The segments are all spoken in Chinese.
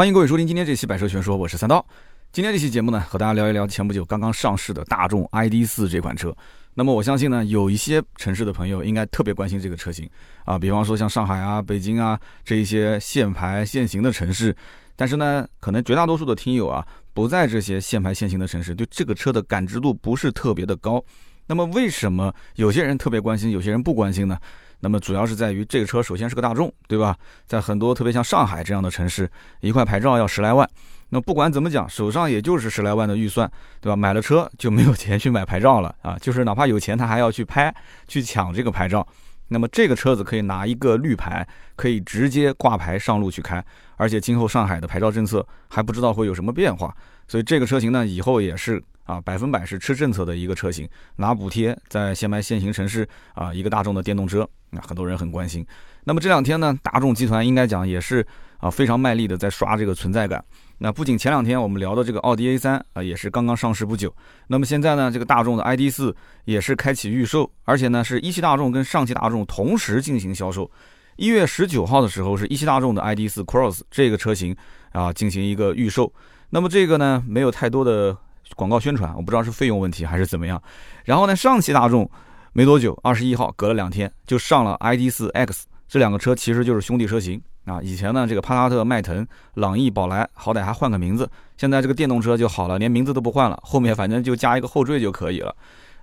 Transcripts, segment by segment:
欢迎各位收听今天这期《百车全说》，我是三刀。今天这期节目呢，和大家聊一聊前不久刚刚上市的大众 ID.4 这款车。那么我相信呢，有一些城市的朋友应该特别关心这个车型啊，比方说像上海啊、北京啊这一些限牌限行的城市。但是呢，可能绝大多数的听友啊，不在这些限牌限行的城市，对这个车的感知度不是特别的高。那么为什么有些人特别关心，有些人不关心呢？那么主要是在于这个车首先是个大众，对吧？在很多特别像上海这样的城市，一块牌照要十来万。那不管怎么讲，手上也就是十来万的预算，对吧？买了车就没有钱去买牌照了啊！就是哪怕有钱，他还要去拍、去抢这个牌照。那么这个车子可以拿一个绿牌，可以直接挂牌上路去开，而且今后上海的牌照政策还不知道会有什么变化，所以这个车型呢，以后也是。啊，百分百是吃政策的一个车型，拿补贴在限牌限行城市啊，一个大众的电动车，那很多人很关心。那么这两天呢，大众集团应该讲也是啊非常卖力的在刷这个存在感。那不仅前两天我们聊的这个奥迪 A 三啊，也是刚刚上市不久，那么现在呢，这个大众的 ID 四也是开启预售，而且呢是一汽大众跟上汽大众同时进行销售。一月十九号的时候，是一汽大众的 ID 四 Cross 这个车型啊进行一个预售。那么这个呢没有太多的。广告宣传，我不知道是费用问题还是怎么样。然后呢，上汽大众没多久，二十一号隔了两天就上了 ID.4 X，这两个车其实就是兄弟车型啊。以前呢，这个帕萨特、迈腾、朗逸、宝来，好歹还换个名字，现在这个电动车就好了，连名字都不换了，后面反正就加一个后缀就可以了。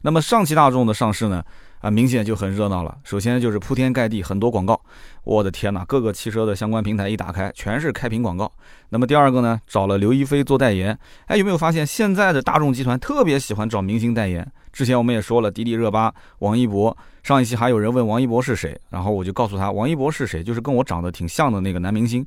那么上汽大众的上市呢？啊，明显就很热闹了。首先就是铺天盖地很多广告，我的天哪，各个汽车的相关平台一打开，全是开屏广告。那么第二个呢，找了刘亦菲做代言。哎，有没有发现现在的大众集团特别喜欢找明星代言？之前我们也说了，迪丽热巴、王一博。上一期还有人问王一博是谁，然后我就告诉他，王一博是谁，就是跟我长得挺像的那个男明星。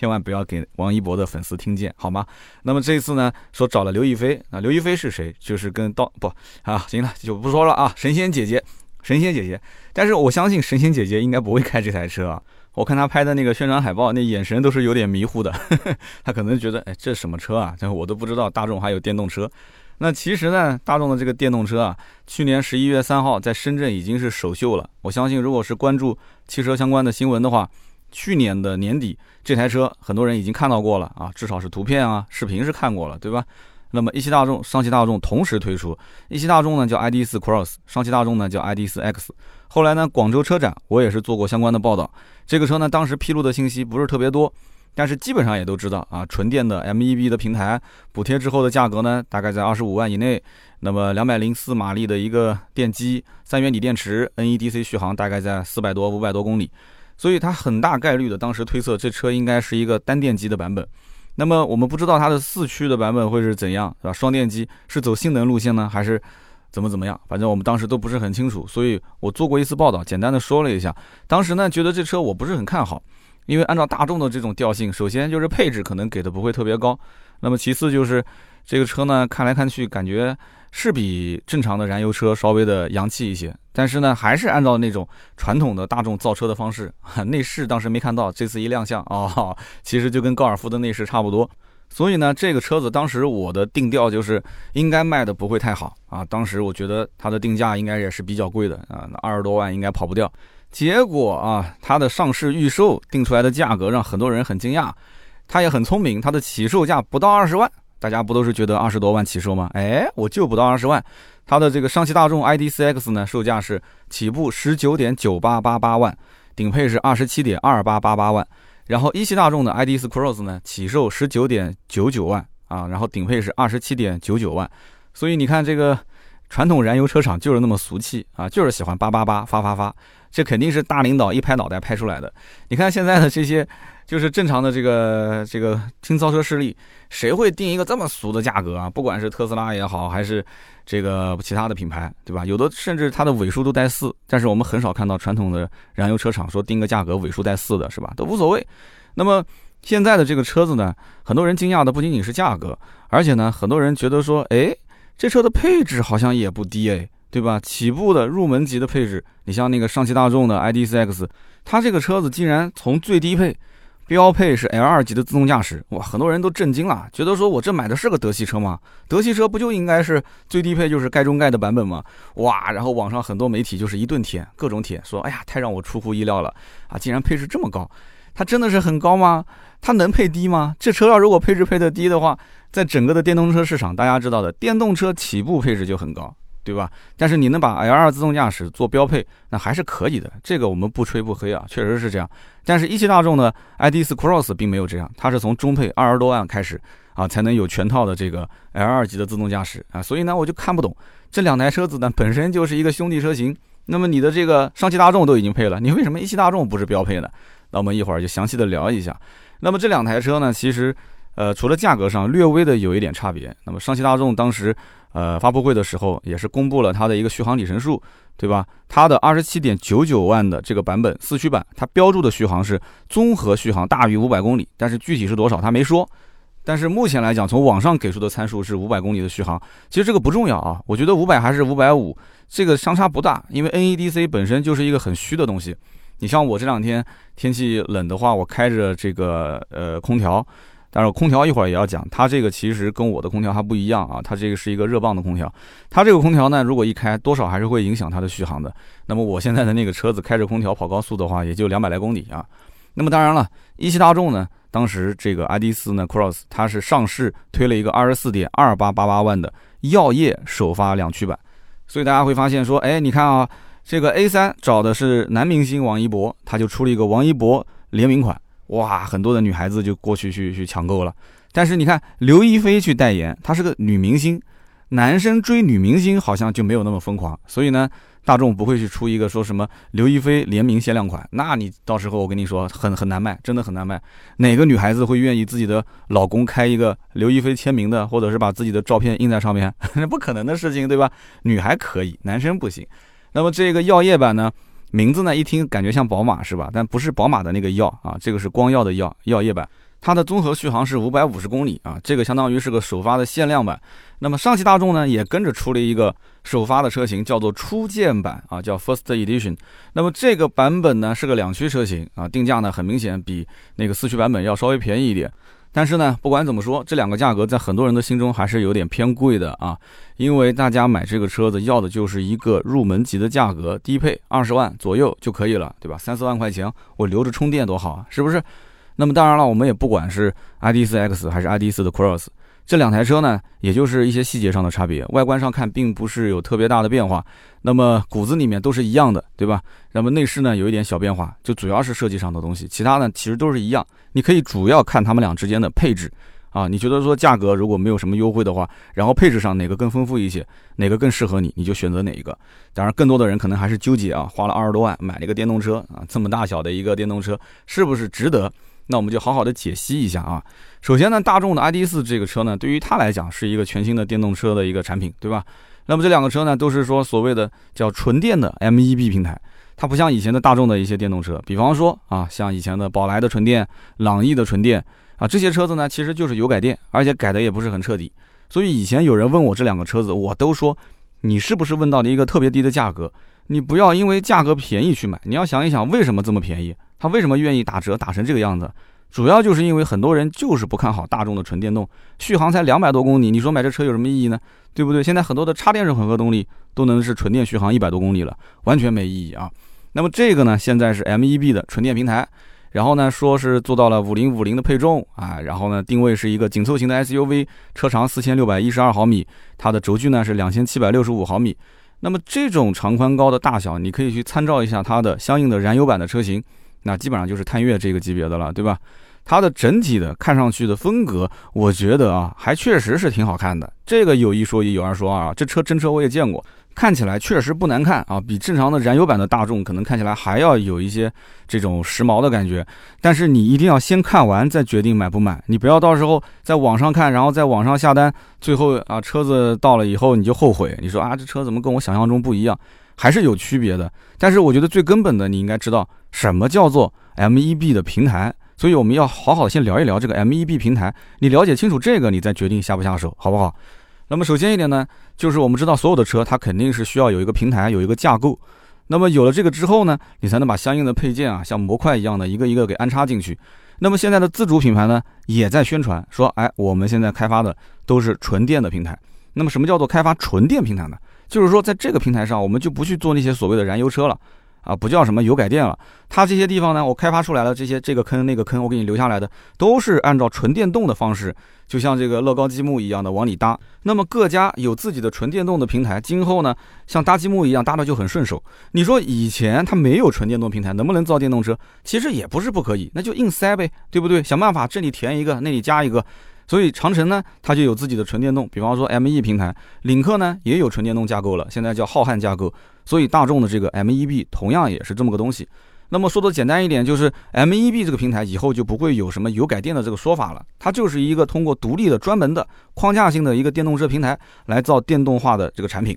千万不要给王一博的粉丝听见，好吗？那么这一次呢，说找了刘亦菲，那刘亦菲是谁？就是跟刀不啊，行了，就不说了啊。神仙姐姐，神仙姐姐，但是我相信神仙姐姐应该不会开这台车啊。我看她拍的那个宣传海报，那眼神都是有点迷糊的，她可能觉得，哎，这什么车啊？这我都不知道大众还有电动车。那其实呢，大众的这个电动车啊，去年十一月三号在深圳已经是首秀了。我相信，如果是关注汽车相关的新闻的话，去年的年底这台车很多人已经看到过了啊，至少是图片啊、视频是看过了，对吧？那么一汽大众、上汽大众同时推出，一汽大众呢叫 ID.4 Cross，上汽大众呢叫 ID.4 X。后来呢，广州车展我也是做过相关的报道，这个车呢当时披露的信息不是特别多。但是基本上也都知道啊，纯电的 MEB 的平台，补贴之后的价格呢，大概在二十五万以内。那么两百零四马力的一个电机，三元锂电池，NEDC 续航大概在四百多、五百多公里。所以它很大概率的，当时推测这车应该是一个单电机的版本。那么我们不知道它的四驱的版本会是怎样，是吧？双电机是走性能路线呢，还是怎么怎么样？反正我们当时都不是很清楚。所以我做过一次报道，简单的说了一下。当时呢，觉得这车我不是很看好。因为按照大众的这种调性，首先就是配置可能给的不会特别高，那么其次就是这个车呢，看来看去感觉是比正常的燃油车稍微的洋气一些，但是呢，还是按照那种传统的大众造车的方式，内饰当时没看到，这次一亮相啊，其实就跟高尔夫的内饰差不多，所以呢，这个车子当时我的定调就是应该卖的不会太好啊，当时我觉得它的定价应该也是比较贵的啊，那二十多万应该跑不掉。结果啊，它的上市预售定出来的价格让很多人很惊讶，它也很聪明，它的起售价不到二十万，大家不都是觉得二十多万起售吗？哎，我就不到二十万，它的这个上汽大众 ID.4X 呢，售价是起步十九点九八八八万，顶配是二十七点二八八八万，然后一汽大众的 ID.4 Cross 呢，起售十九点九九万啊，然后顶配是二十七点九九万，所以你看这个传统燃油车厂就是那么俗气啊，就是喜欢八八八发发发。这肯定是大领导一拍脑袋拍出来的。你看现在的这些，就是正常的这个这个轻造车势力，谁会定一个这么俗的价格啊？不管是特斯拉也好，还是这个其他的品牌，对吧？有的甚至它的尾数都带四，但是我们很少看到传统的燃油车厂说定个价格尾数带四的，是吧？都无所谓。那么现在的这个车子呢，很多人惊讶的不仅仅是价格，而且呢，很多人觉得说，哎，这车的配置好像也不低哎。对吧？起步的入门级的配置，你像那个上汽大众的 ID.4X，它这个车子竟然从最低配标配是 L2 级的自动驾驶，哇，很多人都震惊了，觉得说我这买的是个德系车吗？德系车不就应该是最低配就是盖中盖的版本吗？哇，然后网上很多媒体就是一顿舔，各种舔，说哎呀，太让我出乎意料了啊，竟然配置这么高，它真的是很高吗？它能配低吗？这车要如果配置配的低的话，在整个的电动车市场，大家知道的，电动车起步配置就很高，对吧？但是你能把 L2 自动驾驶做标配，那还是可以的。这个我们不吹不黑啊，确实是这样。但是一汽大众的 ID.4 Cross 并没有这样，它是从中配二十多万开始啊，才能有全套的这个 L2 级的自动驾驶啊。所以呢，我就看不懂这两台车子呢本身就是一个兄弟车型，那么你的这个上汽大众都已经配了，你为什么一汽大众不是标配呢？那我们一会儿就详细的聊一下。那么这两台车呢，其实。呃，除了价格上略微的有一点差别，那么上汽大众当时呃发布会的时候也是公布了它的一个续航里程数，对吧？它的二十七点九九万的这个版本四驱版，它标注的续航是综合续航大于五百公里，但是具体是多少它没说。但是目前来讲，从网上给出的参数是五百公里的续航，其实这个不重要啊，我觉得五百还是五百五，这个相差不大，因为 NEDC 本身就是一个很虚的东西。你像我这两天天气冷的话，我开着这个呃空调。但是空调一会儿也要讲，它这个其实跟我的空调还不一样啊，它这个是一个热泵的空调，它这个空调呢，如果一开，多少还是会影响它的续航的。那么我现在的那个车子开着空调跑高速的话，也就两百来公里啊。那么当然了，一汽大众呢，当时这个 ID.4 呢 Cross 它是上市推了一个二十四点二八八八万的耀夜首发两驱版，所以大家会发现说，哎，你看啊，这个 A3 找的是男明星王一博，他就出了一个王一博联名款。哇，很多的女孩子就过去去去抢购了，但是你看刘亦菲去代言，她是个女明星，男生追女明星好像就没有那么疯狂，所以呢，大众不会去出一个说什么刘亦菲联名限量款，那你到时候我跟你说很很难卖，真的很难卖，哪个女孩子会愿意自己的老公开一个刘亦菲签名的，或者是把自己的照片印在上面，不可能的事情，对吧？女孩可以，男生不行。那么这个药业版呢？名字呢，一听感觉像宝马是吧？但不是宝马的那个耀啊，这个是光耀的耀，耀夜版。它的综合续航是五百五十公里啊，这个相当于是个首发的限量版。那么上汽大众呢，也跟着出了一个首发的车型，叫做初见版啊，叫 First Edition。那么这个版本呢，是个两驱车型啊，定价呢很明显比那个四驱版本要稍微便宜一点。但是呢，不管怎么说，这两个价格在很多人的心中还是有点偏贵的啊，因为大家买这个车子要的就是一个入门级的价格，低配二十万左右就可以了，对吧？三四万块钱我留着充电多好啊，是不是？那么当然了，我们也不管是 ID.4X 还是 ID.4 的 Cross。这两台车呢，也就是一些细节上的差别，外观上看并不是有特别大的变化。那么骨子里面都是一样的，对吧？那么内饰呢，有一点小变化，就主要是设计上的东西，其他呢其实都是一样。你可以主要看他们俩之间的配置啊，你觉得说价格如果没有什么优惠的话，然后配置上哪个更丰富一些，哪个更适合你，你就选择哪一个。当然，更多的人可能还是纠结啊，花了二十多万买了一个电动车啊，这么大小的一个电动车是不是值得？那我们就好好的解析一下啊。首先呢，大众的 ID.4 这个车呢，对于它来讲是一个全新的电动车的一个产品，对吧？那么这两个车呢，都是说所谓的叫纯电的 MEB 平台，它不像以前的大众的一些电动车，比方说啊，像以前的宝来的纯电、朗逸的纯电啊，这些车子呢，其实就是油改电，而且改的也不是很彻底。所以以前有人问我这两个车子，我都说你是不是问到了一个特别低的价格？你不要因为价格便宜去买，你要想一想为什么这么便宜。它为什么愿意打折打成这个样子？主要就是因为很多人就是不看好大众的纯电动，续航才两百多公里，你说买这车有什么意义呢？对不对？现在很多的插电式混合动力都能是纯电续航一百多公里了，完全没意义啊。那么这个呢，现在是 MEB 的纯电平台，然后呢说是做到了五零五零的配重啊，然后呢定位是一个紧凑型的 SUV，车长四千六百一十二毫米，它的轴距呢是两千七百六十五毫米。那么这种长宽高的大小，你可以去参照一下它的相应的燃油版的车型。那基本上就是探岳这个级别的了，对吧？它的整体的看上去的风格，我觉得啊，还确实是挺好看的。这个有一说一，有二说二啊。这车真车我也见过，看起来确实不难看啊，比正常的燃油版的大众可能看起来还要有一些这种时髦的感觉。但是你一定要先看完再决定买不买，你不要到时候在网上看，然后在网上下单，最后啊车子到了以后你就后悔，你说啊这车怎么跟我想象中不一样？还是有区别的。但是我觉得最根本的，你应该知道。什么叫做 MEB 的平台？所以我们要好好先聊一聊这个 MEB 平台。你了解清楚这个，你再决定下不下手，好不好？那么首先一点呢，就是我们知道所有的车它肯定是需要有一个平台，有一个架构。那么有了这个之后呢，你才能把相应的配件啊，像模块一样的一个一个给安插进去。那么现在的自主品牌呢，也在宣传说，哎，我们现在开发的都是纯电的平台。那么什么叫做开发纯电平台呢？就是说在这个平台上，我们就不去做那些所谓的燃油车了。啊，不叫什么油改电了。它这些地方呢，我开发出来了这些这个坑那个坑，我给你留下来的都是按照纯电动的方式，就像这个乐高积木一样的往里搭。那么各家有自己的纯电动的平台，今后呢，像搭积木一样搭的就很顺手。你说以前它没有纯电动平台，能不能造电动车？其实也不是不可以，那就硬塞呗，对不对？想办法这里填一个，那里加一个。所以长城呢，它就有自己的纯电动，比方说 M E 平台，领克呢也有纯电动架构了，现在叫浩瀚架构。所以大众的这个 M E B 同样也是这么个东西。那么说的简单一点，就是 M E B 这个平台以后就不会有什么油改电的这个说法了，它就是一个通过独立的专门的框架性的一个电动车平台来造电动化的这个产品。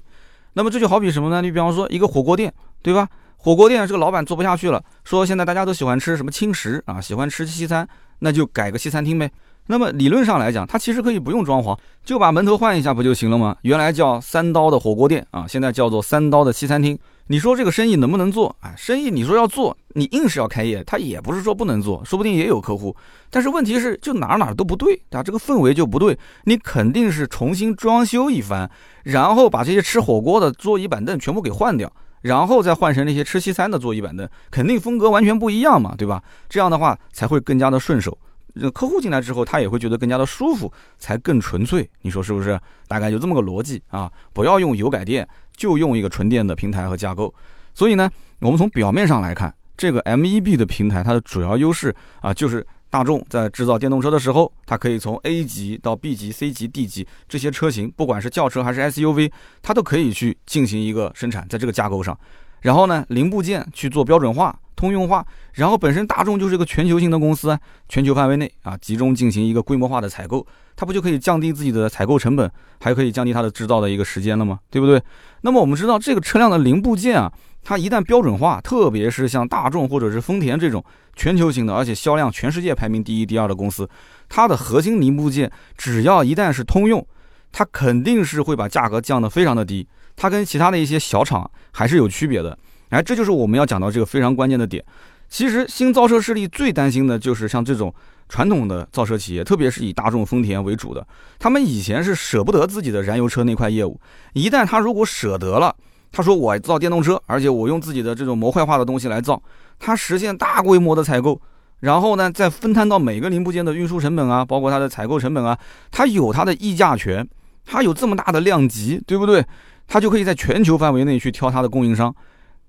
那么这就好比什么呢？你比方说一个火锅店，对吧？火锅店这个老板做不下去了，说现在大家都喜欢吃什么轻食啊，喜欢吃西餐，那就改个西餐厅呗。那么理论上来讲，它其实可以不用装潢，就把门头换一下不就行了吗？原来叫三刀的火锅店啊，现在叫做三刀的西餐厅。你说这个生意能不能做？哎，生意你说要做，你硬是要开业，它也不是说不能做，说不定也有客户。但是问题是，就哪哪都不对，对吧？这个氛围就不对，你肯定是重新装修一番，然后把这些吃火锅的桌椅板凳全部给换掉，然后再换成那些吃西餐的桌椅板凳，肯定风格完全不一样嘛，对吧？这样的话才会更加的顺手。客户进来之后，他也会觉得更加的舒服，才更纯粹。你说是不是？大概就这么个逻辑啊！不要用油改电，就用一个纯电的平台和架构。所以呢，我们从表面上来看，这个 MEB 的平台，它的主要优势啊，就是大众在制造电动车的时候，它可以从 A 级到 B 级、C 级、D 级这些车型，不管是轿车还是 SUV，它都可以去进行一个生产，在这个架构上。然后呢，零部件去做标准化。通用化，然后本身大众就是一个全球性的公司，全球范围内啊集中进行一个规模化的采购，它不就可以降低自己的采购成本，还可以降低它的制造的一个时间了吗？对不对？那么我们知道这个车辆的零部件啊，它一旦标准化，特别是像大众或者是丰田这种全球性的，而且销量全世界排名第一、第二的公司，它的核心零部件只要一旦是通用，它肯定是会把价格降得非常的低，它跟其他的一些小厂还是有区别的。哎，这就是我们要讲到这个非常关键的点。其实新造车势力最担心的就是像这种传统的造车企业，特别是以大众、丰田为主的，他们以前是舍不得自己的燃油车那块业务。一旦他如果舍得了，他说我造电动车，而且我用自己的这种模块化的东西来造，他实现大规模的采购，然后呢再分摊到每个零部件的运输成本啊，包括它的采购成本啊，他有他的议价权，他有这么大的量级，对不对？他就可以在全球范围内去挑他的供应商。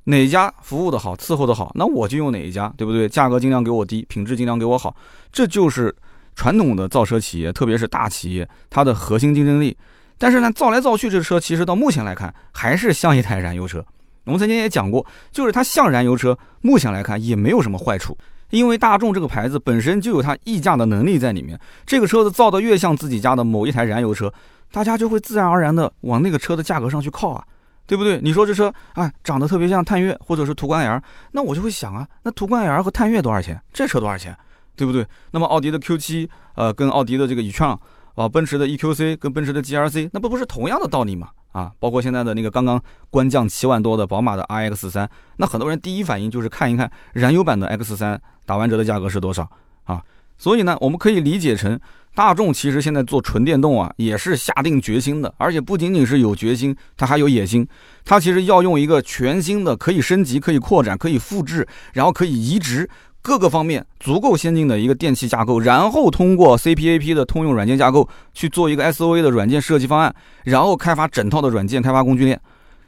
哪家服务的好，伺候的好，那我就用哪一家，对不对？价格尽量给我低，品质尽量给我好，这就是传统的造车企业，特别是大企业它的核心竞争力。但是呢，造来造去，这车其实到目前来看还是像一台燃油车。我们曾经也讲过，就是它像燃油车，目前来看也没有什么坏处，因为大众这个牌子本身就有它溢价的能力在里面。这个车子造的越像自己家的某一台燃油车，大家就会自然而然的往那个车的价格上去靠啊。对不对？你说这车啊，长得特别像探岳或者是途观 L，那我就会想啊，那途观 L 和探岳多少钱？这车多少钱？对不对？那么奥迪的 Q7，呃，跟奥迪的这个 e-tron，啊，奔驰的 EQC 跟奔驰的 GRC，那不不是同样的道理吗？啊，包括现在的那个刚刚官降七万多的宝马的 iX3，那很多人第一反应就是看一看燃油版的 X3 打完折的价格是多少啊？所以呢，我们可以理解成。大众其实现在做纯电动啊，也是下定决心的，而且不仅仅是有决心，它还有野心。它其实要用一个全新的、可以升级、可以扩展、可以复制，然后可以移植各个方面足够先进的一个电气架构，然后通过 CPAP 的通用软件架构去做一个 SOA 的软件设计方案，然后开发整套的软件开发工具链。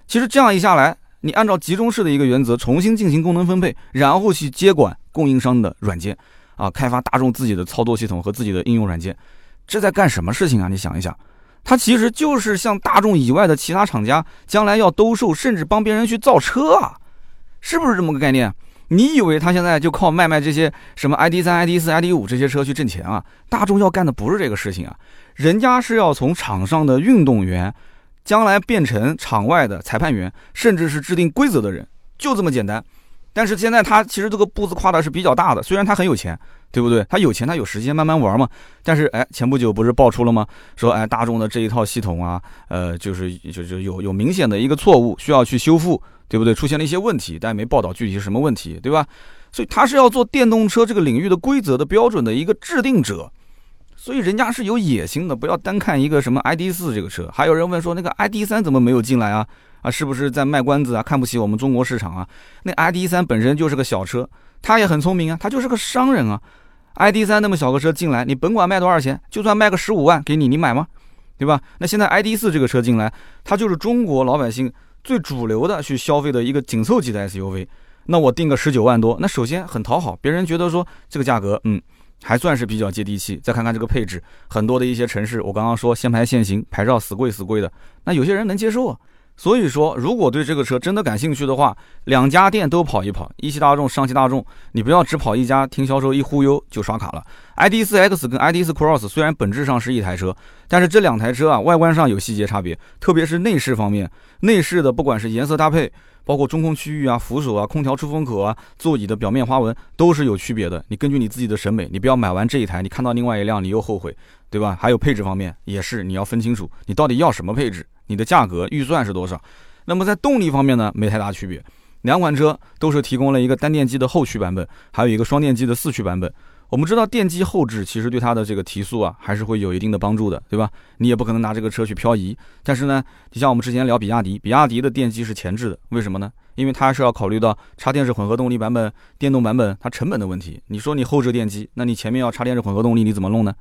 其实这样一下来，你按照集中式的一个原则重新进行功能分配，然后去接管供应商的软件。啊，开发大众自己的操作系统和自己的应用软件，这在干什么事情啊？你想一想，它其实就是向大众以外的其他厂家将来要兜售，甚至帮别人去造车啊，是不是这么个概念？你以为他现在就靠卖卖这些什么 ID 三、ID 四、ID 五这些车去挣钱啊？大众要干的不是这个事情啊，人家是要从场上的运动员，将来变成场外的裁判员，甚至是制定规则的人，就这么简单。但是现在他其实这个步子跨的是比较大的，虽然他很有钱，对不对？他有钱，他有时间慢慢玩嘛。但是哎，前不久不是爆出了吗？说哎，大众的这一套系统啊，呃，就是就是有有明显的一个错误需要去修复，对不对？出现了一些问题，但没报道具体是什么问题，对吧？所以他是要做电动车这个领域的规则的标准的一个制定者。所以人家是有野心的，不要单看一个什么 ID 四这个车。还有人问说，那个 ID 三怎么没有进来啊？啊，是不是在卖关子啊？看不起我们中国市场啊？那 ID 三本身就是个小车，他也很聪明啊，他就是个商人啊。ID 三那么小个车进来，你甭管卖多少钱，就算卖个十五万给你，你买吗？对吧？那现在 ID 四这个车进来，它就是中国老百姓最主流的去消费的一个紧凑级的 SUV。那我定个十九万多，那首先很讨好，别人觉得说这个价格，嗯，还算是比较接地气。再看看这个配置，很多的一些城市，我刚刚说限牌限行，牌照死贵死贵的，那有些人能接受啊。所以说，如果对这个车真的感兴趣的话，两家店都跑一跑，一汽大众、上汽大众，你不要只跑一家，听销售一忽悠就刷卡了。ID.4X 跟 ID.4 Cross 虽然本质上是一台车，但是这两台车啊，外观上有细节差别，特别是内饰方面，内饰的不管是颜色搭配，包括中控区域啊、扶手啊、空调出风口啊、座椅的表面花纹都是有区别的。你根据你自己的审美，你不要买完这一台，你看到另外一辆你又后悔，对吧？还有配置方面也是，你要分清楚你到底要什么配置。你的价格预算是多少？那么在动力方面呢，没太大区别。两款车都是提供了一个单电机的后驱版本，还有一个双电机的四驱版本。我们知道电机后置其实对它的这个提速啊，还是会有一定的帮助的，对吧？你也不可能拿这个车去漂移。但是呢，你像我们之前聊比亚迪，比亚迪的电机是前置的，为什么呢？因为它是要考虑到插电式混合动力版本、电动版本它成本的问题。你说你后置电机，那你前面要插电式混合动力，你怎么弄呢？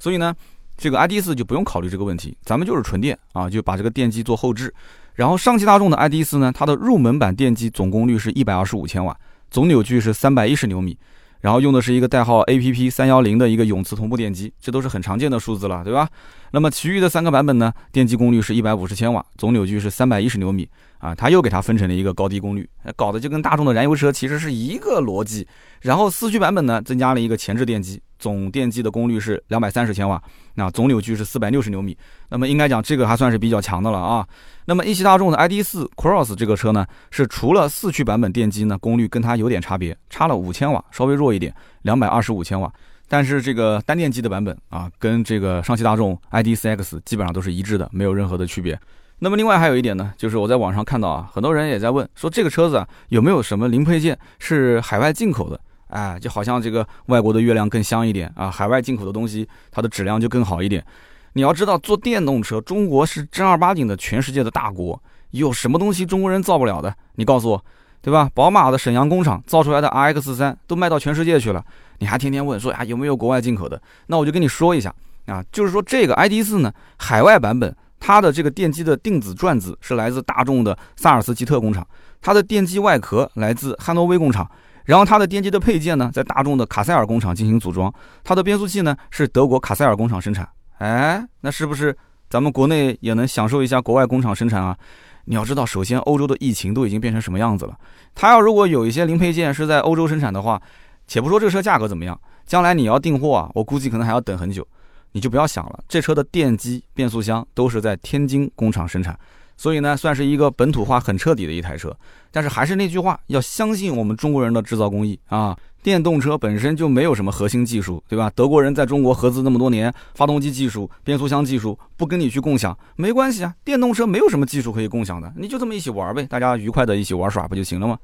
所以呢？这个 ID 四就不用考虑这个问题，咱们就是纯电啊，就把这个电机做后置。然后上汽大众的 ID 四呢，它的入门版电机总功率是一百二十五千瓦，总扭矩是三百一十牛米，然后用的是一个代号 APP 三幺零的一个永磁同步电机，这都是很常见的数字了，对吧？那么其余的三个版本呢，电机功率是一百五十千瓦，总扭矩是三百一十牛米啊，它又给它分成了一个高低功率，搞得就跟大众的燃油车其实是一个逻辑。然后四驱版本呢，增加了一个前置电机。总电机的功率是两百三十千瓦，那总扭矩是四百六十牛米，那么应该讲这个还算是比较强的了啊。那么一汽大众的 ID.4 Cross 这个车呢，是除了四驱版本电机呢功率跟它有点差别，差了五千瓦，稍微弱一点，两百二十五千瓦。但是这个单电机的版本啊，跟这个上汽大众 ID.4X 基本上都是一致的，没有任何的区别。那么另外还有一点呢，就是我在网上看到啊，很多人也在问说这个车子啊有没有什么零配件是海外进口的。哎，就好像这个外国的月亮更香一点啊，海外进口的东西它的质量就更好一点。你要知道，做电动车，中国是正儿八经的全世界的大国，有什么东西中国人造不了的？你告诉我，对吧？宝马的沈阳工厂造出来的 RX 三都卖到全世界去了，你还天天问说啊有没有国外进口的？那我就跟你说一下啊，就是说这个 ID 四呢，海外版本它的这个电机的定子转子是来自大众的萨尔斯吉特工厂，它的电机外壳来自汉诺威工厂。然后它的电机的配件呢，在大众的卡塞尔工厂进行组装，它的变速器呢是德国卡塞尔工厂生产。哎，那是不是咱们国内也能享受一下国外工厂生产啊？你要知道，首先欧洲的疫情都已经变成什么样子了，它要如果有一些零配件是在欧洲生产的话，且不说这个车价格怎么样，将来你要订货啊，我估计可能还要等很久。你就不要想了，这车的电机、变速箱都是在天津工厂生产。所以呢，算是一个本土化很彻底的一台车，但是还是那句话，要相信我们中国人的制造工艺啊！电动车本身就没有什么核心技术，对吧？德国人在中国合资那么多年，发动机技术、变速箱技术不跟你去共享没关系啊。电动车没有什么技术可以共享的，你就这么一起玩呗，大家愉快的一起玩耍不就行了吗？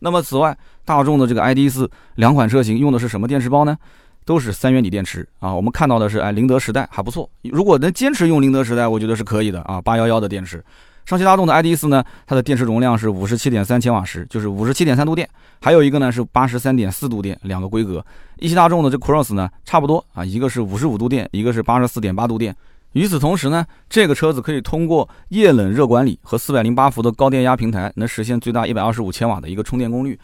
那么此外，大众的这个 ID 四两款车型用的是什么电池包呢？都是三元锂电池啊。我们看到的是，哎，宁德时代还不错，如果能坚持用宁德时代，我觉得是可以的啊。八幺幺的电池。上汽大众的 ID 四呢，它的电池容量是五十七点三千瓦时，就是五十七点三度电。还有一个呢是八十三点四度电，两个规格。一汽大众的这 Cross 呢，差不多啊，一个是五十五度电，一个是八十四点八度电。与此同时呢，这个车子可以通过液冷热管理和四百零八伏的高电压平台，能实现最大一百二十五千瓦的一个充电功率。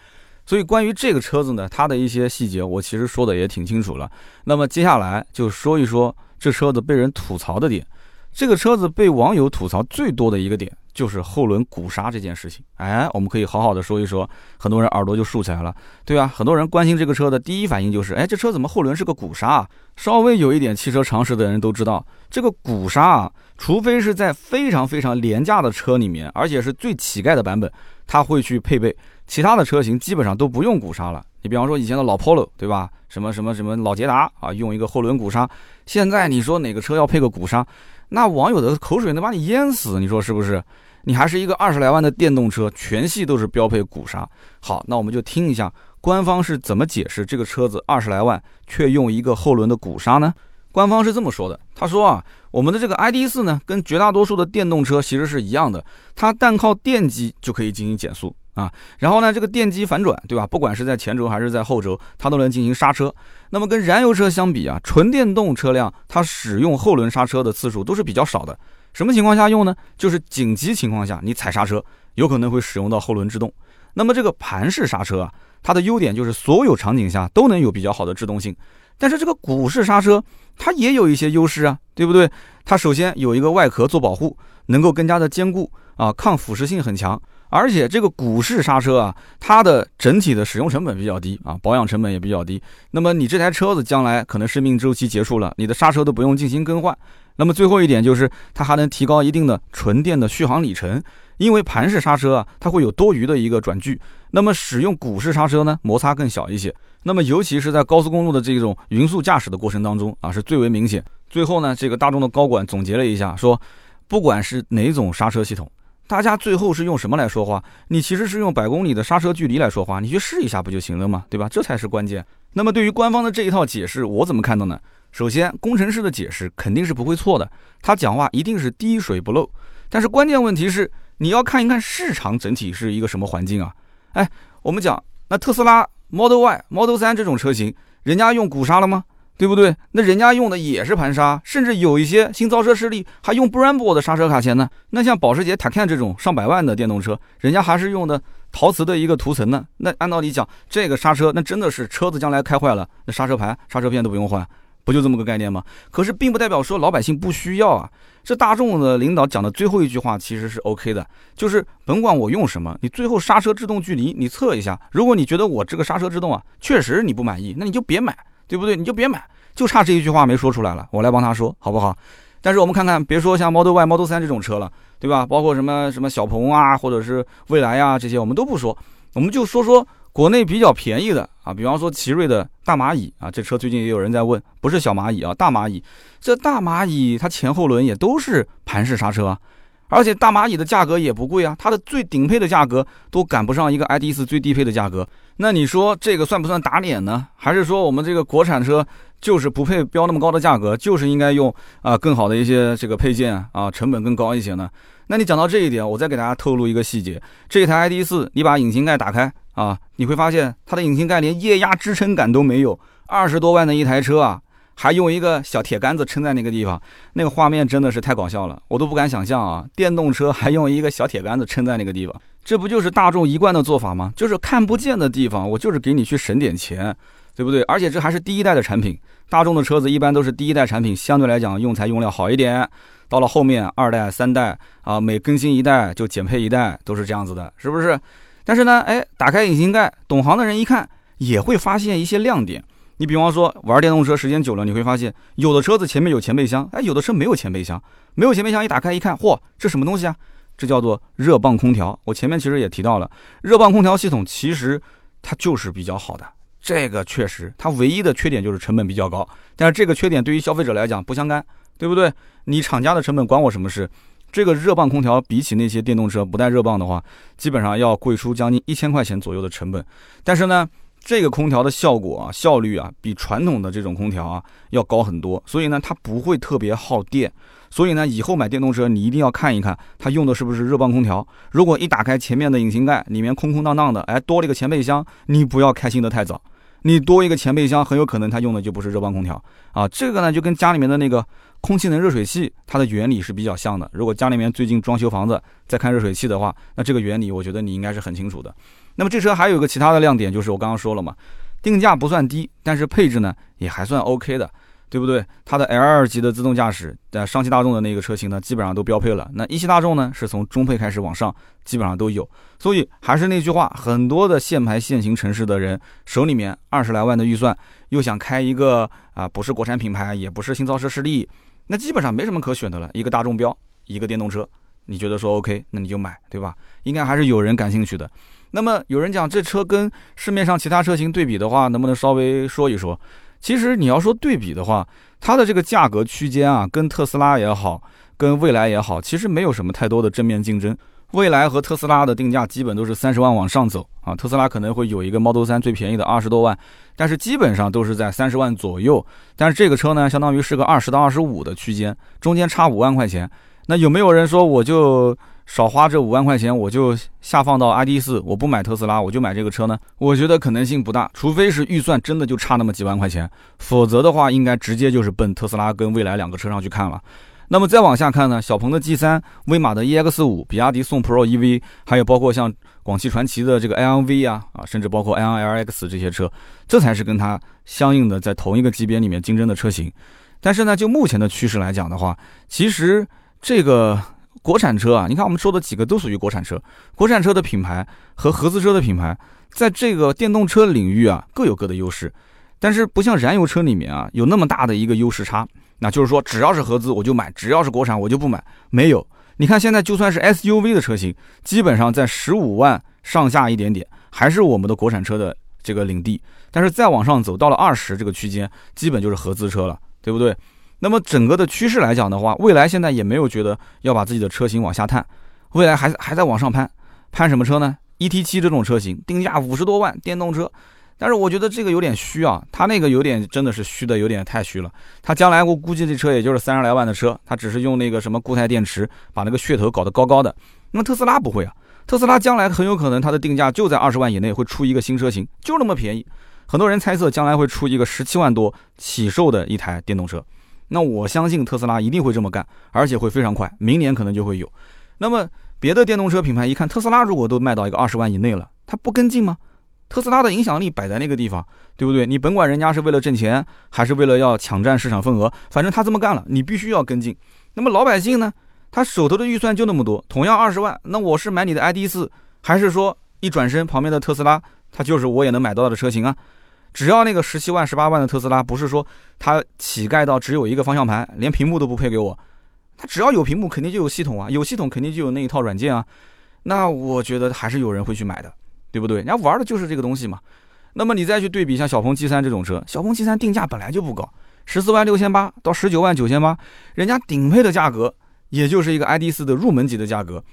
所以关于这个车子呢，它的一些细节我其实说的也挺清楚了。那么接下来就说一说这车子被人吐槽的点。这个车子被网友吐槽最多的一个点就是后轮鼓刹这件事情。哎，我们可以好好的说一说，很多人耳朵就竖起来了，对啊？很多人关心这个车的第一反应就是，哎，这车怎么后轮是个鼓刹？稍微有一点汽车常识的人都知道，这个鼓刹啊，除非是在非常非常廉价的车里面，而且是最乞丐的版本，它会去配备。其他的车型基本上都不用鼓刹了。你比方说以前的老 Polo，对吧？什么什么什么老捷达啊，用一个后轮鼓刹。现在你说哪个车要配个鼓刹？那网友的口水能把你淹死，你说是不是？你还是一个二十来万的电动车，全系都是标配鼓刹。好，那我们就听一下官方是怎么解释这个车子二十来万却用一个后轮的鼓刹呢？官方是这么说的，他说啊，我们的这个 ID.4 呢，跟绝大多数的电动车其实是一样的，它单靠电机就可以进行减速啊，然后呢，这个电机反转，对吧？不管是在前轴还是在后轴，它都能进行刹车。那么跟燃油车相比啊，纯电动车辆它使用后轮刹车的次数都是比较少的。什么情况下用呢？就是紧急情况下，你踩刹车有可能会使用到后轮制动。那么这个盘式刹车啊，它的优点就是所有场景下都能有比较好的制动性。但是这个鼓式刹车它也有一些优势啊，对不对？它首先有一个外壳做保护，能够更加的坚固啊，抗腐蚀性很强。而且这个鼓式刹车啊，它的整体的使用成本比较低啊，保养成本也比较低。那么你这台车子将来可能生命周期结束了，你的刹车都不用进行更换。那么最后一点就是它还能提高一定的纯电的续航里程，因为盘式刹车啊，它会有多余的一个转距。那么使用鼓式刹车呢，摩擦更小一些。那么尤其是在高速公路的这种匀速驾驶的过程当中啊，是最为明显。最后呢，这个大众的高管总结了一下，说不管是哪种刹车系统。大家最后是用什么来说话？你其实是用百公里的刹车距离来说话，你去试一下不就行了吗？对吧？这才是关键。那么对于官方的这一套解释，我怎么看到呢？首先，工程师的解释肯定是不会错的，他讲话一定是滴水不漏。但是关键问题是，你要看一看市场整体是一个什么环境啊？哎，我们讲那特斯拉 Model Y、Model 3这种车型，人家用鼓刹了吗？对不对？那人家用的也是盘刹，甚至有一些新造车势力还用 Brembo 的刹车卡钳呢。那像保时捷 Taycan 这种上百万的电动车，人家还是用的陶瓷的一个涂层呢。那按道理讲，这个刹车那真的是车子将来开坏了，那刹车盘、刹车片都不用换，不就这么个概念吗？可是并不代表说老百姓不需要啊。这大众的领导讲的最后一句话其实是 OK 的，就是甭管我用什么，你最后刹车制动距离你测一下，如果你觉得我这个刹车制动啊确实你不满意，那你就别买。对不对？你就别买，就差这一句话没说出来了，我来帮他说，好不好？但是我们看看，别说像 Model Y、Model 3这种车了，对吧？包括什么什么小鹏啊，或者是蔚来呀，这些我们都不说，我们就说说国内比较便宜的啊，比方说奇瑞的大蚂蚁啊，这车最近也有人在问，不是小蚂蚁啊，大蚂蚁。这大蚂蚁它前后轮也都是盘式刹车啊。而且大蚂蚁的价格也不贵啊，它的最顶配的价格都赶不上一个 ID.4 最低配的价格。那你说这个算不算打脸呢？还是说我们这个国产车就是不配标那么高的价格，就是应该用啊更好的一些这个配件啊，成本更高一些呢？那你讲到这一点，我再给大家透露一个细节：这台 ID.4，你把引擎盖打开啊，你会发现它的引擎盖连液压支撑杆都没有，二十多万的一台车啊。还用一个小铁杆子撑在那个地方，那个画面真的是太搞笑了，我都不敢想象啊！电动车还用一个小铁杆子撑在那个地方，这不就是大众一贯的做法吗？就是看不见的地方，我就是给你去省点钱，对不对？而且这还是第一代的产品，大众的车子一般都是第一代产品，相对来讲用材用料好一点，到了后面二代、三代啊，每更新一代就减配一代，都是这样子的，是不是？但是呢，哎，打开引擎盖，懂行的人一看也会发现一些亮点。你比方说玩电动车时间久了，你会发现有的车子前面有前备箱，哎，有的车没有前备箱，没有前备箱一打开一看，嚯，这什么东西啊？这叫做热泵空调。我前面其实也提到了，热泵空调系统其实它就是比较好的，这个确实，它唯一的缺点就是成本比较高。但是这个缺点对于消费者来讲不相干，对不对？你厂家的成本关我什么事？这个热泵空调比起那些电动车不带热泵的话，基本上要贵出将近一千块钱左右的成本。但是呢？这个空调的效果啊，效率啊，比传统的这种空调啊要高很多，所以呢，它不会特别耗电。所以呢，以后买电动车，你一定要看一看它用的是不是热泵空调。如果一打开前面的引擎盖，里面空空荡荡的，哎，多了一个前备箱，你不要开心的太早。你多一个前备箱，很有可能它用的就不是热泵空调啊。这个呢，就跟家里面的那个空气能热水器，它的原理是比较像的。如果家里面最近装修房子，在看热水器的话，那这个原理，我觉得你应该是很清楚的。那么这车还有一个其他的亮点，就是我刚刚说了嘛，定价不算低，但是配置呢也还算 OK 的，对不对？它的 L2 级的自动驾驶，在上汽大众的那个车型呢，基本上都标配了。那一汽大众呢，是从中配开始往上，基本上都有。所以还是那句话，很多的限牌限行城市的人手里面二十来万的预算，又想开一个啊，不是国产品牌，也不是新造车势力，那基本上没什么可选的了。一个大众标，一个电动车，你觉得说 OK，那你就买，对吧？应该还是有人感兴趣的。那么有人讲这车跟市面上其他车型对比的话，能不能稍微说一说？其实你要说对比的话，它的这个价格区间啊，跟特斯拉也好，跟蔚来也好，其实没有什么太多的正面竞争。蔚来和特斯拉的定价基本都是三十万往上走啊，特斯拉可能会有一个 Model 3最便宜的二十多万，但是基本上都是在三十万左右。但是这个车呢，相当于是个二十到二十五的区间，中间差五万块钱。那有没有人说我就少花这五万块钱，我就下放到 ID.4，我不买特斯拉，我就买这个车呢？我觉得可能性不大，除非是预算真的就差那么几万块钱，否则的话，应该直接就是奔特斯拉跟蔚来两个车上去看了。那么再往下看呢，小鹏的 G3、威马的 EX5、比亚迪宋 Pro EV，还有包括像广汽传祺的这个 i n v 啊啊，甚至包括 i n l x 这些车，这才是跟它相应的在同一个级别里面竞争的车型。但是呢，就目前的趋势来讲的话，其实这个国产车啊，你看我们说的几个都属于国产车，国产车的品牌和合资车的品牌，在这个电动车领域啊各有各的优势，但是不像燃油车里面啊有那么大的一个优势差。那就是说，只要是合资我就买，只要是国产我就不买。没有，你看现在就算是 SUV 的车型，基本上在十五万上下一点点，还是我们的国产车的这个领地。但是再往上走到了二十这个区间，基本就是合资车了，对不对？那么整个的趋势来讲的话，未来现在也没有觉得要把自己的车型往下探，未来还还在往上攀，攀什么车呢？ET 七这种车型，定价五十多万，电动车。但是我觉得这个有点虚啊，他那个有点真的是虚的有点太虚了。他将来我估计这车也就是三十来万的车，他只是用那个什么固态电池把那个噱头搞得高高的。那么特斯拉不会啊，特斯拉将来很有可能它的定价就在二十万以内会出一个新车型，就那么便宜。很多人猜测将来会出一个十七万多起售的一台电动车。那我相信特斯拉一定会这么干，而且会非常快，明年可能就会有。那么别的电动车品牌一看特斯拉如果都卖到一个二十万以内了，它不跟进吗？特斯拉的影响力摆在那个地方，对不对？你甭管人家是为了挣钱，还是为了要抢占市场份额，反正他这么干了，你必须要跟进。那么老百姓呢？他手头的预算就那么多，同样二十万，那我是买你的 ID 四，还是说一转身旁边的特斯拉，它就是我也能买到的车型啊？只要那个十七万、十八万的特斯拉，不是说它乞丐到只有一个方向盘，连屏幕都不配给我，它只要有屏幕，肯定就有系统啊，有系统肯定就有那一套软件啊。那我觉得还是有人会去买的。对不对？人家玩的就是这个东西嘛。那么你再去对比像小鹏 G3 这种车，小鹏 G3 定价本来就不高，十四万六千八到十九万九千八，人家顶配的价格也就是一个 ID.4 的入门级的价格。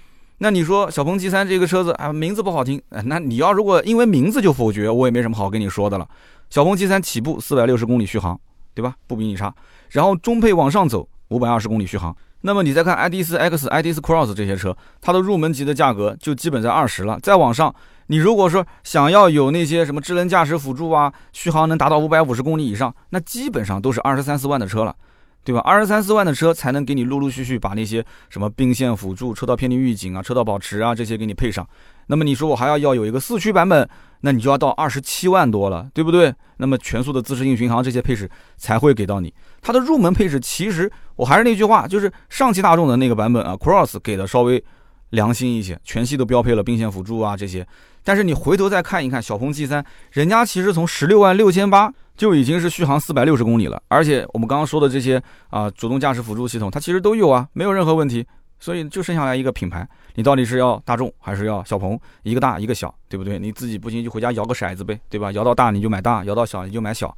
那你说小鹏 G3 这个车子啊，名字不好听，那你要如果因为名字就否决，我也没什么好跟你说的了。小鹏 G3 起步四百六十公里续航，对吧？不比你差。然后中配往上走五百二十公里续航。那么你再看 ID.4X、ID.4 Cross 这些车，它的入门级的价格就基本在二十了，再往上。你如果说想要有那些什么智能驾驶辅助啊，续航能达到五百五十公里以上，那基本上都是二十三四万的车了，对吧？二十三四万的车才能给你陆陆续续把那些什么并线辅助、车道偏离预警啊、车道保持啊这些给你配上。那么你说我还要要有一个四驱版本，那你就要到二十七万多了，对不对？那么全速的自适应巡航这些配置才会给到你。它的入门配置其实我还是那句话，就是上汽大众的那个版本啊，Cross 给的稍微良心一些，全系都标配了并线辅助啊这些。但是你回头再看一看小鹏 G3，人家其实从十六万六千八就已经是续航四百六十公里了，而且我们刚刚说的这些啊，主动驾驶辅助系统它其实都有啊，没有任何问题。所以就剩下来一个品牌，你到底是要大众还是要小鹏？一个大一个小，对不对？你自己不行就回家摇个骰子呗，对吧？摇到大你就买大，摇到小你就买小。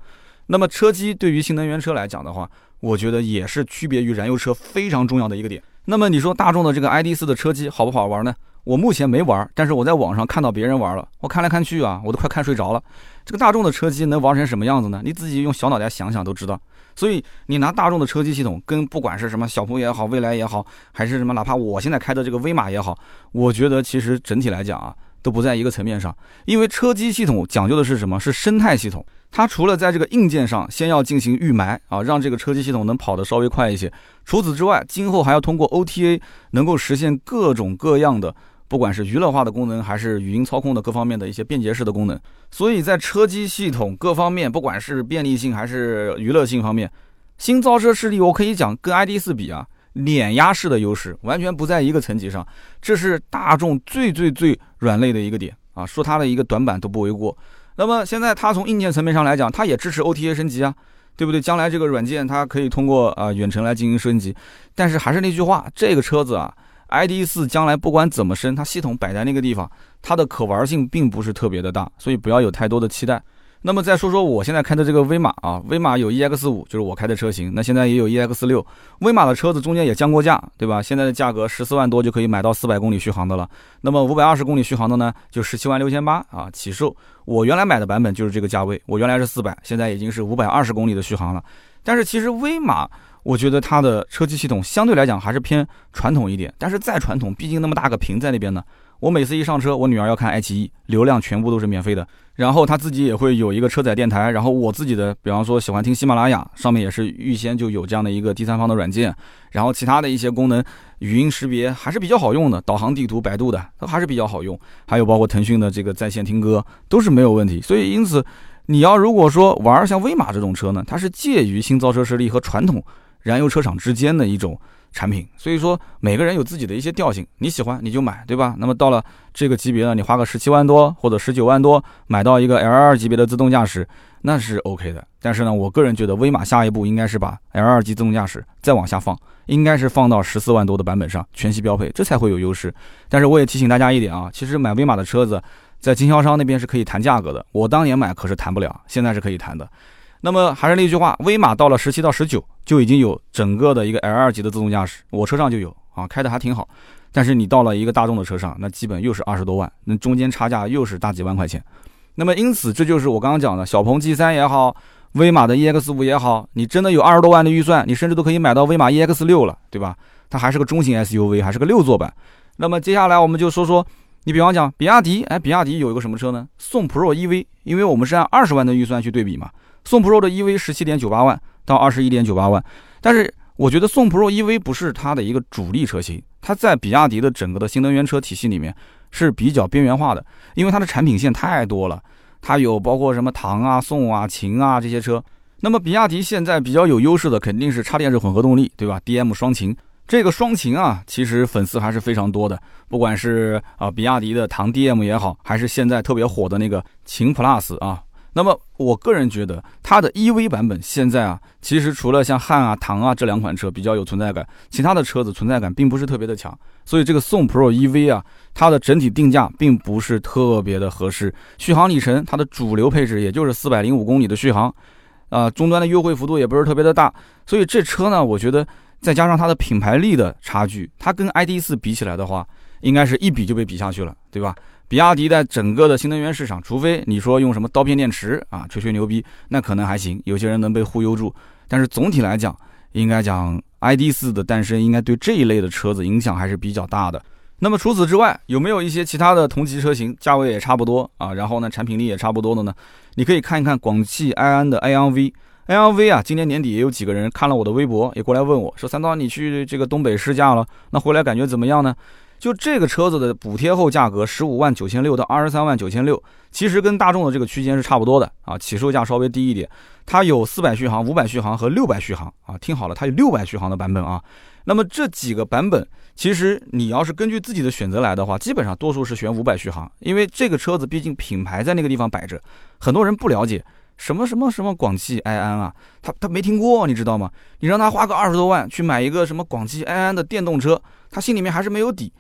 那么车机对于新能源车来讲的话，我觉得也是区别于燃油车非常重要的一个点。那么你说大众的这个 ID.4 的车机好不好玩呢？我目前没玩，但是我在网上看到别人玩了，我看来看去啊，我都快看睡着了。这个大众的车机能玩成什么样子呢？你自己用小脑袋想想都知道。所以你拿大众的车机系统跟不管是什么小鹏也好，蔚来也好，还是什么哪怕我现在开的这个威马也好，我觉得其实整体来讲啊，都不在一个层面上。因为车机系统讲究的是什么？是生态系统。它除了在这个硬件上先要进行预埋啊，让这个车机系统能跑得稍微快一些，除此之外，今后还要通过 OTA 能够实现各种各样的。不管是娱乐化的功能，还是语音操控的各方面的一些便捷式的功能，所以在车机系统各方面，不管是便利性还是娱乐性方面，新造车势力我可以讲跟 ID.4 比啊，碾压式的优势，完全不在一个层级上。这是大众最最最软肋的一个点啊，说它的一个短板都不为过。那么现在它从硬件层面上来讲，它也支持 OTA 升级啊，对不对？将来这个软件它可以通过啊远程来进行升级。但是还是那句话，这个车子啊。ID 四将来不管怎么升，它系统摆在那个地方，它的可玩性并不是特别的大，所以不要有太多的期待。那么再说说我现在开的这个威马啊，威马有 EX 五，就是我开的车型。那现在也有 EX 六，威马的车子中间也降过价，对吧？现在的价格十四万多就可以买到四百公里续航的了。那么五百二十公里续航的呢，就十七万六千八啊起售。我原来买的版本就是这个价位，我原来是四百，现在已经是五百二十公里的续航了。但是其实威马，我觉得它的车机系统相对来讲还是偏传统一点。但是再传统，毕竟那么大个屏在那边呢。我每次一上车，我女儿要看爱奇艺，流量全部都是免费的。然后她自己也会有一个车载电台，然后我自己的，比方说喜欢听喜马拉雅，上面也是预先就有这样的一个第三方的软件。然后其他的一些功能，语音识别还是比较好用的，导航地图、百度的都还是比较好用。还有包括腾讯的这个在线听歌都是没有问题。所以因此，你要如果说玩像威马这种车呢，它是介于新造车势力和传统燃油车厂之间的一种。产品，所以说每个人有自己的一些调性，你喜欢你就买，对吧？那么到了这个级别呢，你花个十七万多或者十九万多买到一个 L2 级别的自动驾驶，那是 OK 的。但是呢，我个人觉得威马下一步应该是把 L2 级自动驾驶再往下放，应该是放到十四万多的版本上，全系标配，这才会有优势。但是我也提醒大家一点啊，其实买威马的车子，在经销商那边是可以谈价格的，我当年买可是谈不了，现在是可以谈的。那么还是那句话，威马到了十七到十九就已经有整个的一个 L 二级的自动驾驶，我车上就有啊，开的还挺好。但是你到了一个大众的车上，那基本又是二十多万，那中间差价又是大几万块钱。那么因此，这就是我刚刚讲的小鹏 G 三也好，威马的 EX 五也好，你真的有二十多万的预算，你甚至都可以买到威马 EX 六了，对吧？它还是个中型 SUV，还是个六座版。那么接下来我们就说说，你比方讲比亚迪，哎，比亚迪有一个什么车呢？宋 Pro EV，因为我们是按二十万的预算去对比嘛。宋 Pro 的 EV 十七点九八万到二十一点九八万，但是我觉得宋 Pro EV 不是它的一个主力车型，它在比亚迪的整个的新能源车体系里面是比较边缘化的，因为它的产品线太多了，它有包括什么唐啊、宋啊、秦啊这些车。那么比亚迪现在比较有优势的肯定是插电式混合动力，对吧？DM 双擎，这个双擎啊，其实粉丝还是非常多的，不管是啊比亚迪的唐 DM 也好，还是现在特别火的那个秦 Plus 啊。那么，我个人觉得它的 EV 版本现在啊，其实除了像汉啊、唐啊这两款车比较有存在感，其他的车子存在感并不是特别的强。所以这个宋 Pro EV 啊，它的整体定价并不是特别的合适。续航里程，它的主流配置也就是四百零五公里的续航，啊，终端的优惠幅度也不是特别的大。所以这车呢，我觉得再加上它的品牌力的差距，它跟 ID.4 比起来的话，应该是一比就被比下去了，对吧？比亚迪在整个的新能源市场，除非你说用什么刀片电池啊，吹吹牛逼，那可能还行，有些人能被忽悠住。但是总体来讲，应该讲 ID.4 的诞生，应该对这一类的车子影响还是比较大的。那么除此之外，有没有一些其他的同级车型，价位也差不多啊，然后呢，产品力也差不多的呢？你可以看一看广汽埃安的 A R V，A R V 啊，今年年底也有几个人看了我的微博，也过来问我说：“三刀，你去这个东北试驾了，那回来感觉怎么样呢？”就这个车子的补贴后价格十五万九千六到二十三万九千六，其实跟大众的这个区间是差不多的啊，起售价稍微低一点。它有四百续航、五百续航和六百续航啊，听好了，它有六百续航的版本啊。那么这几个版本，其实你要是根据自己的选择来的话，基本上多数是选五百续航，因为这个车子毕竟品牌在那个地方摆着，很多人不了解什么什么什么广汽埃安啊，他他没听过，你知道吗？你让他花个二十多万去买一个什么广汽埃安的电动车，他心里面还是没有底。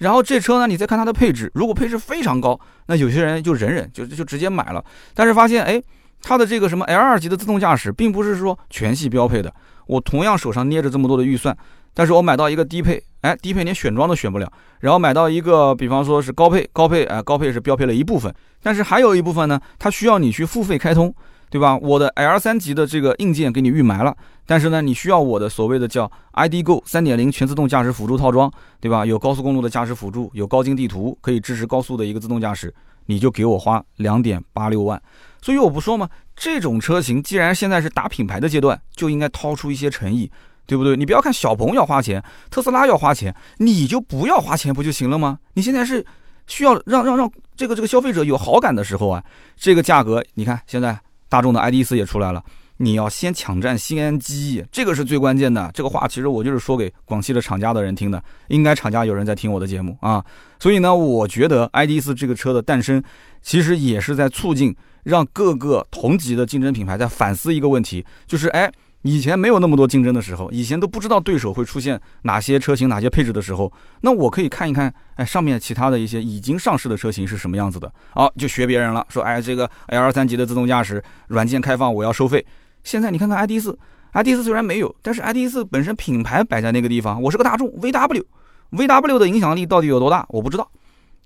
然后这车呢，你再看它的配置，如果配置非常高，那有些人就忍忍，就就直接买了。但是发现，哎，它的这个什么 L 二级的自动驾驶，并不是说全系标配的。我同样手上捏着这么多的预算，但是我买到一个低配，哎，低配连选装都选不了。然后买到一个，比方说是高配，高配，哎，高配是标配了一部分，但是还有一部分呢，它需要你去付费开通。对吧？我的 L 三级的这个硬件给你预埋了，但是呢，你需要我的所谓的叫 ID Go 三点零全自动驾驶辅助套装，对吧？有高速公路的驾驶辅助，有高精地图，可以支持高速的一个自动驾驶，你就给我花两点八六万。所以我不说吗？这种车型既然现在是打品牌的阶段，就应该掏出一些诚意，对不对？你不要看小鹏要花钱，特斯拉要花钱，你就不要花钱不就行了吗？你现在是需要让让让这个这个消费者有好感的时候啊，这个价格你看现在。大众的 ID.4 也出来了，你要先抢占先机，这个是最关键的。这个话其实我就是说给广汽的厂家的人听的，应该厂家有人在听我的节目啊。所以呢，我觉得 ID.4 这个车的诞生，其实也是在促进让各个同级的竞争品牌在反思一个问题，就是哎，以前没有那么多竞争的时候，以前都不知道对手会出现哪些车型、哪些配置的时候，那我可以看一看，哎，上面其他的一些已经上市的车型是什么样子的，好，就学别人了，说，哎，这个 L 三级的自动驾驶软件开放，我要收费。现在你看看 ID 四，ID 四虽然没有，但是 ID 四本身品牌摆在那个地方，我是个大众 VW，VW 的影响力到底有多大？我不知道。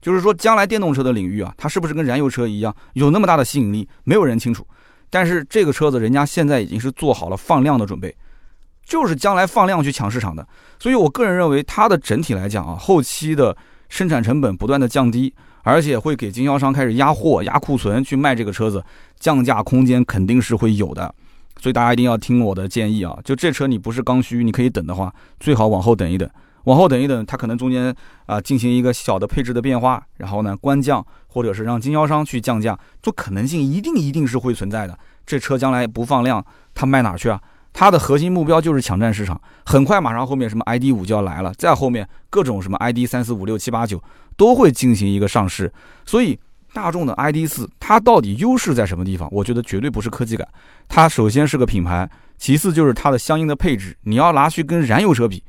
就是说，将来电动车的领域啊，它是不是跟燃油车一样有那么大的吸引力？没有人清楚。但是这个车子，人家现在已经是做好了放量的准备，就是将来放量去抢市场的。所以我个人认为，它的整体来讲啊，后期的生产成本不断的降低，而且会给经销商开始压货、压库存去卖这个车子，降价空间肯定是会有的。所以大家一定要听我的建议啊，就这车你不是刚需，你可以等的话，最好往后等一等。往后等一等，它可能中间啊进行一个小的配置的变化，然后呢官降，或者是让经销商去降价，这可能性一定一定是会存在的。这车将来不放量，它卖哪去啊？它的核心目标就是抢占市场。很快马上后面什么 ID 五就要来了，再后面各种什么 ID 三四五六七八九都会进行一个上市。所以大众的 ID 四它到底优势在什么地方？我觉得绝对不是科技感，它首先是个品牌，其次就是它的相应的配置。你要拿去跟燃油车比。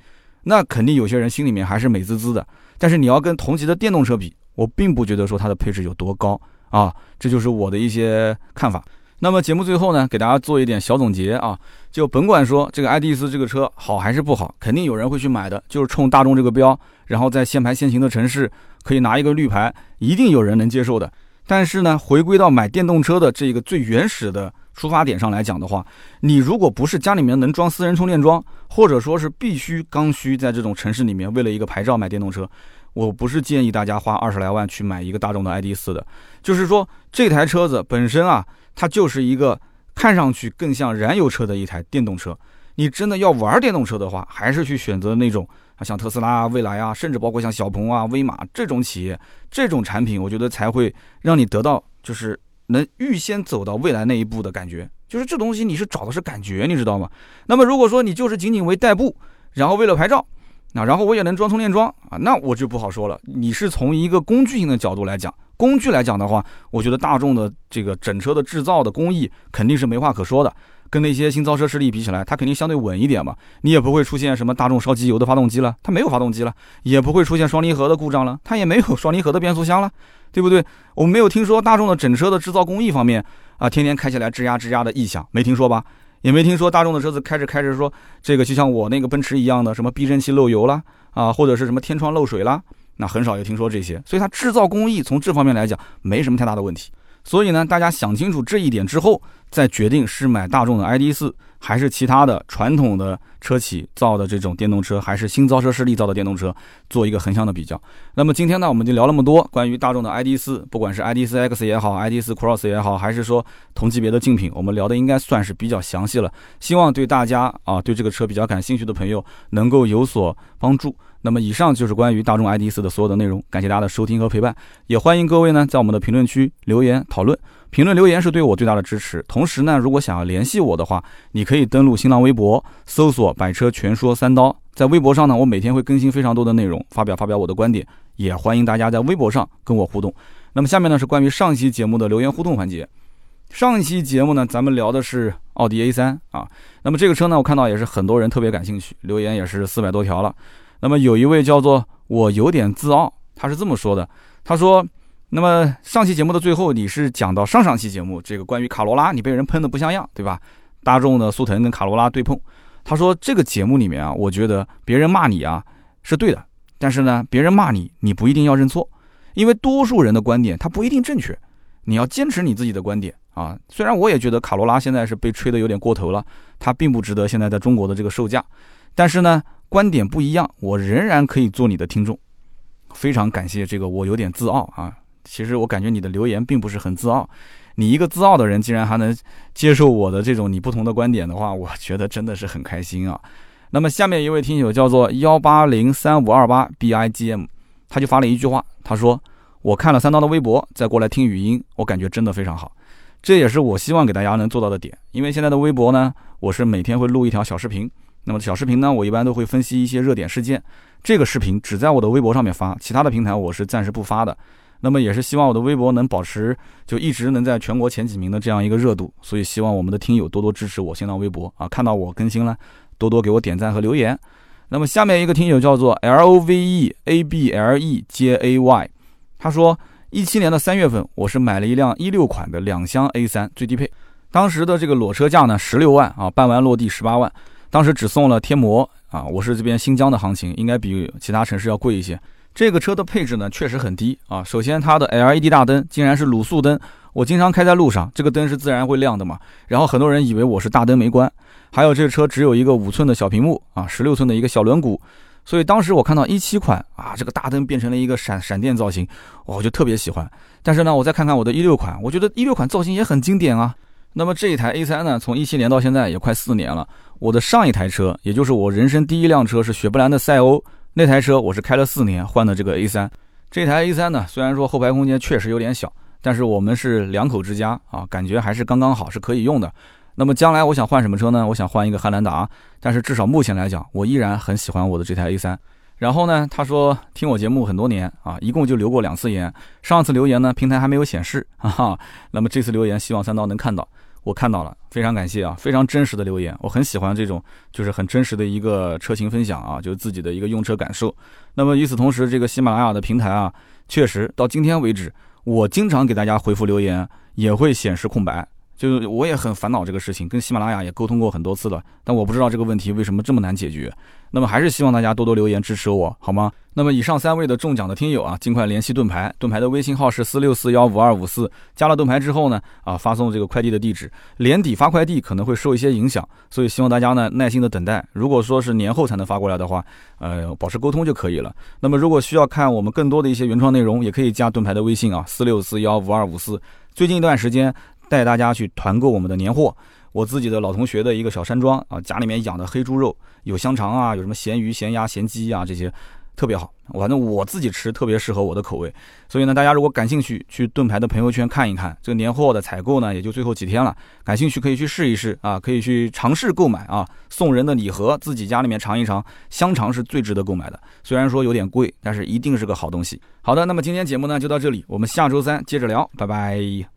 那肯定有些人心里面还是美滋滋的，但是你要跟同级的电动车比，我并不觉得说它的配置有多高啊，这就是我的一些看法。那么节目最后呢，给大家做一点小总结啊，就甭管说这个爱迪斯这个车好还是不好，肯定有人会去买的，就是冲大众这个标，然后在限牌限行的城市可以拿一个绿牌，一定有人能接受的。但是呢，回归到买电动车的这个最原始的。出发点上来讲的话，你如果不是家里面能装私人充电桩，或者说是必须刚需在这种城市里面为了一个牌照买电动车，我不是建议大家花二十来万去买一个大众的 ID 四的。就是说这台车子本身啊，它就是一个看上去更像燃油车的一台电动车。你真的要玩电动车的话，还是去选择那种啊，像特斯拉、啊蔚来啊，甚至包括像小鹏啊、威马这种企业，这种产品，我觉得才会让你得到就是。能预先走到未来那一步的感觉，就是这东西你是找的是感觉，你知道吗？那么如果说你就是仅仅为代步，然后为了拍照，那然后我也能装充电桩啊，那我就不好说了。你是从一个工具性的角度来讲，工具来讲的话，我觉得大众的这个整车的制造的工艺肯定是没话可说的。跟那些新造车势力比起来，它肯定相对稳一点嘛。你也不会出现什么大众烧机油的发动机了，它没有发动机了；也不会出现双离合的故障了，它也没有双离合的变速箱了，对不对？我们没有听说大众的整车的制造工艺方面啊，天天开起来吱呀吱呀的异响，没听说吧？也没听说大众的车子开着开着说这个就像我那个奔驰一样的什么避震器漏油了啊，或者是什么天窗漏水了，那很少有听说这些。所以它制造工艺从这方面来讲没什么太大的问题。所以呢，大家想清楚这一点之后，再决定是买大众的 ID 四，还是其他的传统的车企造的这种电动车，还是新造车势力造的电动车，做一个横向的比较。那么今天呢，我们就聊那么多关于大众的 ID 四，不管是 ID 四 X 也好，ID 四 Cross 也好，还是说同级别的竞品，我们聊的应该算是比较详细了。希望对大家啊，对这个车比较感兴趣的朋友能够有所帮助。那么以上就是关于大众 ID 四的所有的内容，感谢大家的收听和陪伴，也欢迎各位呢在我们的评论区留言讨论，评论留言是对我最大的支持。同时呢，如果想要联系我的话，你可以登录新浪微博，搜索“百车全说三刀”。在微博上呢，我每天会更新非常多的内容，发表发表我的观点，也欢迎大家在微博上跟我互动。那么下面呢是关于上期节目的留言互动环节。上一期节目呢，咱们聊的是奥迪 A 三啊，那么这个车呢，我看到也是很多人特别感兴趣，留言也是四百多条了。那么有一位叫做我有点自傲，他是这么说的，他说：“那么上期节目的最后，你是讲到上上期节目这个关于卡罗拉，你被人喷的不像样，对吧？大众的速腾跟卡罗拉对碰，他说这个节目里面啊，我觉得别人骂你啊是对的，但是呢，别人骂你，你不一定要认错，因为多数人的观点他不一定正确，你要坚持你自己的观点啊。虽然我也觉得卡罗拉现在是被吹的有点过头了，它并不值得现在在中国的这个售价，但是呢。”观点不一样，我仍然可以做你的听众。非常感谢这个，我有点自傲啊。其实我感觉你的留言并不是很自傲。你一个自傲的人，竟然还能接受我的这种你不同的观点的话，我觉得真的是很开心啊。那么下面一位听友叫做幺八零三五二八 b i g m，他就发了一句话，他说：“我看了三刀的微博，再过来听语音，我感觉真的非常好。”这也是我希望给大家能做到的点，因为现在的微博呢，我是每天会录一条小视频。那么小视频呢，我一般都会分析一些热点事件。这个视频只在我的微博上面发，其他的平台我是暂时不发的。那么也是希望我的微博能保持就一直能在全国前几名的这样一个热度，所以希望我们的听友多多支持我新浪微博啊，看到我更新了，多多给我点赞和留言。那么下面一个听友叫做 L O V E A B L E J A Y，他说一七年的三月份，我是买了一辆一六款的两厢 A 三最低配，当时的这个裸车价呢十六万啊，办完落地十八万，当时只送了贴膜啊，我是这边新疆的行情，应该比其他城市要贵一些。这个车的配置呢，确实很低啊。首先，它的 LED 大灯竟然是卤素灯，我经常开在路上，这个灯是自然会亮的嘛。然后很多人以为我是大灯没关。还有这个车只有一个五寸的小屏幕啊，十六寸的一个小轮毂，所以当时我看到一七款啊，这个大灯变成了一个闪闪电造型，我就特别喜欢。但是呢，我再看看我的一六款，我觉得一六款造型也很经典啊。那么这一台 A 三呢，从一七年到现在也快四年了。我的上一台车，也就是我人生第一辆车是雪佛兰的赛欧。那台车我是开了四年换的这个 A 三，这台 A 三呢，虽然说后排空间确实有点小，但是我们是两口之家啊，感觉还是刚刚好，是可以用的。那么将来我想换什么车呢？我想换一个汉兰达，但是至少目前来讲，我依然很喜欢我的这台 A 三。然后呢，他说听我节目很多年啊，一共就留过两次言，上次留言呢平台还没有显示，哈哈。那么这次留言希望三刀能看到。我看到了，非常感谢啊，非常真实的留言，我很喜欢这种，就是很真实的一个车型分享啊，就是自己的一个用车感受。那么与此同时，这个喜马拉雅的平台啊，确实到今天为止，我经常给大家回复留言，也会显示空白。就是我也很烦恼这个事情，跟喜马拉雅也沟通过很多次了，但我不知道这个问题为什么这么难解决。那么还是希望大家多多留言支持我，好吗？那么以上三位的中奖的听友啊，尽快联系盾牌，盾牌的微信号是四六四幺五二五四，加了盾牌之后呢，啊，发送这个快递的地址，年底发快递可能会受一些影响，所以希望大家呢耐心的等待。如果说是年后才能发过来的话，呃，保持沟通就可以了。那么如果需要看我们更多的一些原创内容，也可以加盾牌的微信啊，四六四幺五二五四。最近一段时间。带大家去团购我们的年货，我自己的老同学的一个小山庄啊，家里面养的黑猪肉，有香肠啊，有什么咸鱼、咸鸭、咸鸡啊，这些特别好。反正我自己吃特别适合我的口味，所以呢，大家如果感兴趣，去盾牌的朋友圈看一看。这个年货的采购呢，也就最后几天了，感兴趣可以去试一试啊，可以去尝试购买啊，送人的礼盒，自己家里面尝一尝。香肠是最值得购买的，虽然说有点贵，但是一定是个好东西。好的，那么今天节目呢就到这里，我们下周三接着聊，拜拜。